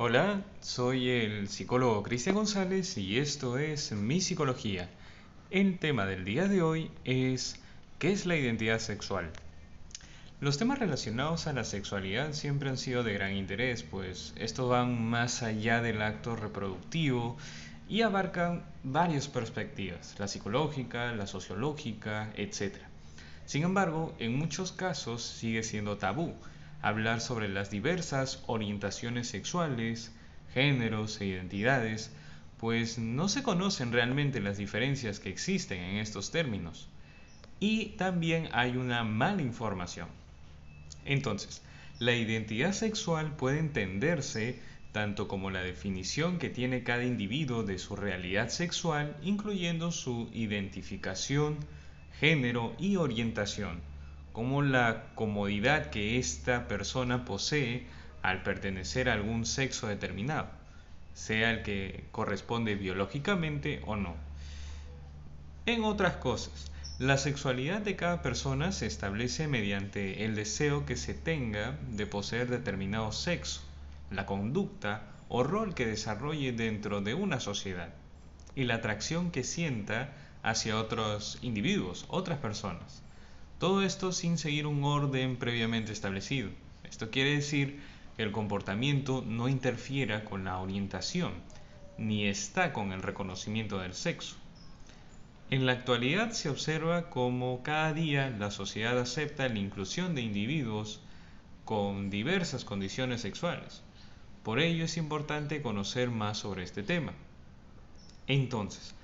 Hola, soy el psicólogo Cristian González y esto es Mi Psicología. El tema del día de hoy es ¿qué es la identidad sexual? Los temas relacionados a la sexualidad siempre han sido de gran interés, pues estos van más allá del acto reproductivo y abarcan varias perspectivas, la psicológica, la sociológica, etc. Sin embargo, en muchos casos sigue siendo tabú hablar sobre las diversas orientaciones sexuales, géneros e identidades, pues no se conocen realmente las diferencias que existen en estos términos. Y también hay una mala información. Entonces, la identidad sexual puede entenderse tanto como la definición que tiene cada individuo de su realidad sexual, incluyendo su identificación, género y orientación, como la comodidad que esta persona posee al pertenecer a algún sexo determinado, sea el que corresponde biológicamente o no. En otras cosas, la sexualidad de cada persona se establece mediante el deseo que se tenga de poseer determinado sexo, la conducta o rol que desarrolle dentro de una sociedad y la atracción que sienta hacia otros individuos, otras personas. Todo esto sin seguir un orden previamente establecido. Esto quiere decir que el comportamiento no interfiera con la orientación, ni está con el reconocimiento del sexo. En la actualidad se observa cómo cada día la sociedad acepta la inclusión de individuos con diversas condiciones sexuales. Por ello es importante conocer más sobre este tema. Entonces,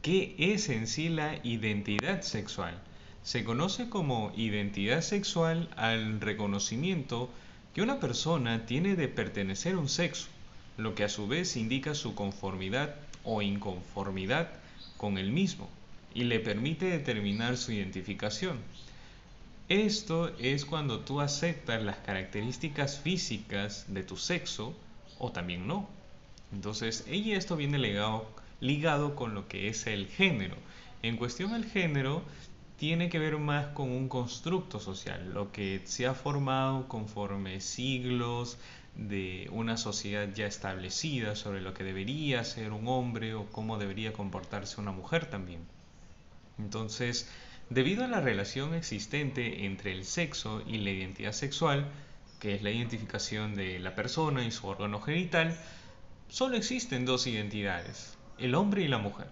¿qué es en sí la identidad sexual? Se conoce como identidad sexual al reconocimiento que una persona tiene de pertenecer a un sexo, lo que a su vez indica su conformidad o inconformidad con el mismo y le permite determinar su identificación. Esto es cuando tú aceptas las características físicas de tu sexo o también no. Entonces, y esto viene ligado, ligado con lo que es el género. En cuestión el género tiene que ver más con un constructo social, lo que se ha formado conforme siglos de una sociedad ya establecida sobre lo que debería ser un hombre o cómo debería comportarse una mujer también. Entonces, debido a la relación existente entre el sexo y la identidad sexual, que es la identificación de la persona y su órgano genital, solo existen dos identidades, el hombre y la mujer,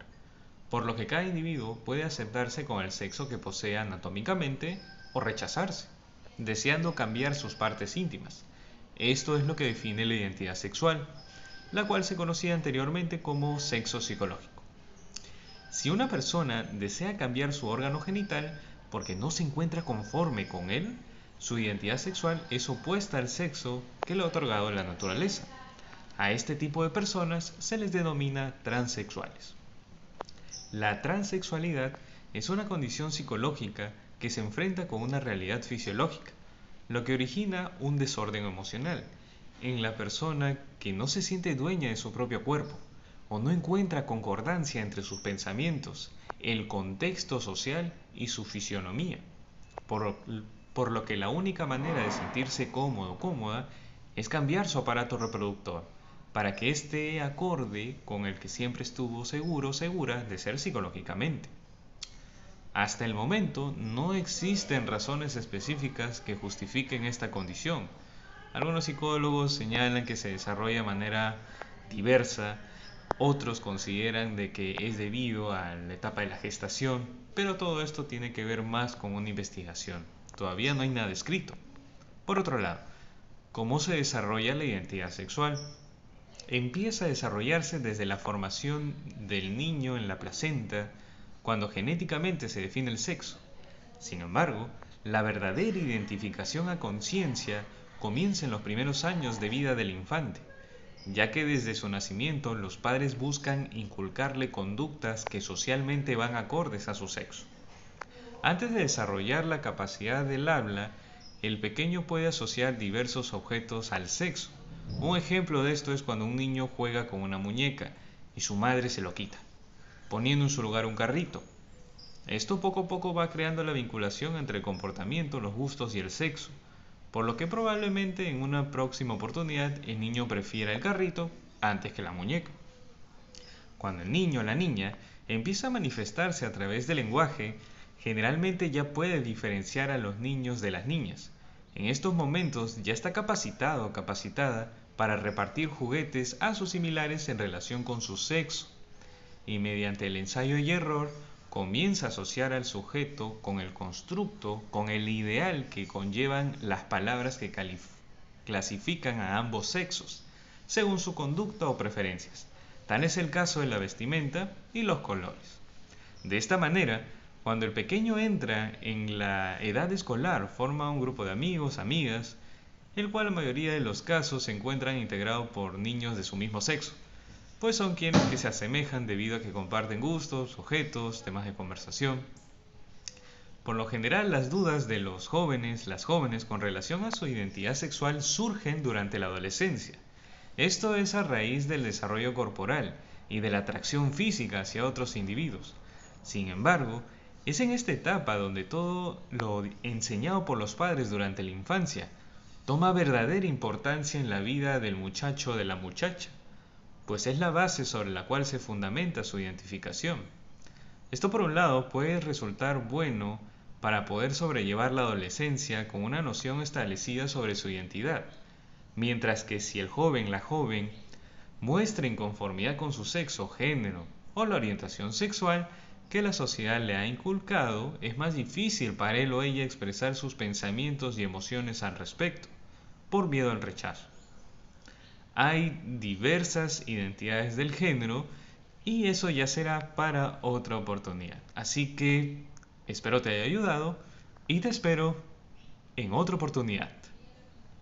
por lo que cada individuo puede aceptarse con el sexo que posee anatómicamente o rechazarse, deseando cambiar sus partes íntimas. Esto es lo que define la identidad sexual, la cual se conocía anteriormente como sexo psicológico. Si una persona desea cambiar su órgano genital porque no se encuentra conforme con él, su identidad sexual es opuesta al sexo que le ha otorgado la naturaleza. A este tipo de personas se les denomina transexuales. La transexualidad es una condición psicológica que se enfrenta con una realidad fisiológica, lo que origina un desorden emocional en la persona que no se siente dueña de su propio cuerpo o no encuentra concordancia entre sus pensamientos, el contexto social y su fisionomía, por, por lo que la única manera de sentirse cómodo o cómoda es cambiar su aparato reproductor para que esté acorde con el que siempre estuvo seguro segura de ser psicológicamente. Hasta el momento no existen razones específicas que justifiquen esta condición. Algunos psicólogos señalan que se desarrolla de manera diversa otros consideran de que es debido a la etapa de la gestación, pero todo esto tiene que ver más con una investigación. Todavía no hay nada escrito. Por otro lado, ¿cómo se desarrolla la identidad sexual? Empieza a desarrollarse desde la formación del niño en la placenta, cuando genéticamente se define el sexo. Sin embargo, la verdadera identificación a conciencia comienza en los primeros años de vida del infante ya que desde su nacimiento los padres buscan inculcarle conductas que socialmente van acordes a su sexo. Antes de desarrollar la capacidad del habla, el pequeño puede asociar diversos objetos al sexo. Un ejemplo de esto es cuando un niño juega con una muñeca y su madre se lo quita, poniendo en su lugar un carrito. Esto poco a poco va creando la vinculación entre el comportamiento, los gustos y el sexo, por lo que probablemente en una próxima oportunidad el niño prefiera el carrito antes que la muñeca. Cuando el niño o la niña empieza a manifestarse a través del lenguaje, generalmente ya puede diferenciar a los niños de las niñas. En estos momentos ya está capacitado o capacitada para repartir juguetes a sus similares en relación con su sexo. Y mediante el ensayo y error comienza a asociar al sujeto con el constructo, con el ideal que conllevan las palabras que clasifican a ambos sexos, según su conducta o preferencias. Tal es el caso de la vestimenta y los colores. De esta manera, cuando el pequeño entra en la edad escolar, forma un grupo de amigos, amigas, el cual la mayoría de los casos se encuentran integrados por niños de su mismo sexo, pues son quienes que se asemejan debido a que comparten gustos, objetos, temas de conversación. Por lo general, las dudas de los jóvenes, las jóvenes con relación a su identidad sexual surgen durante la adolescencia esto es a raíz del desarrollo corporal y de la atracción física hacia otros individuos. Sin embargo, es en esta etapa donde todo lo enseñado por los padres durante la infancia toma verdadera importancia en la vida del muchacho o de la muchacha, pues es la base sobre la cual se fundamenta su identificación. Esto por un lado puede resultar bueno para poder sobrellevar la adolescencia con una noción establecida sobre su identidad, Mientras que si el joven, la joven, muestra inconformidad con su sexo, género o la orientación sexual que la sociedad le ha inculcado, es más difícil para él o ella expresar sus pensamientos y emociones al respecto, por miedo al rechazo. Hay diversas identidades del género y eso ya será para otra oportunidad. Así que espero te haya ayudado y te espero en otra oportunidad.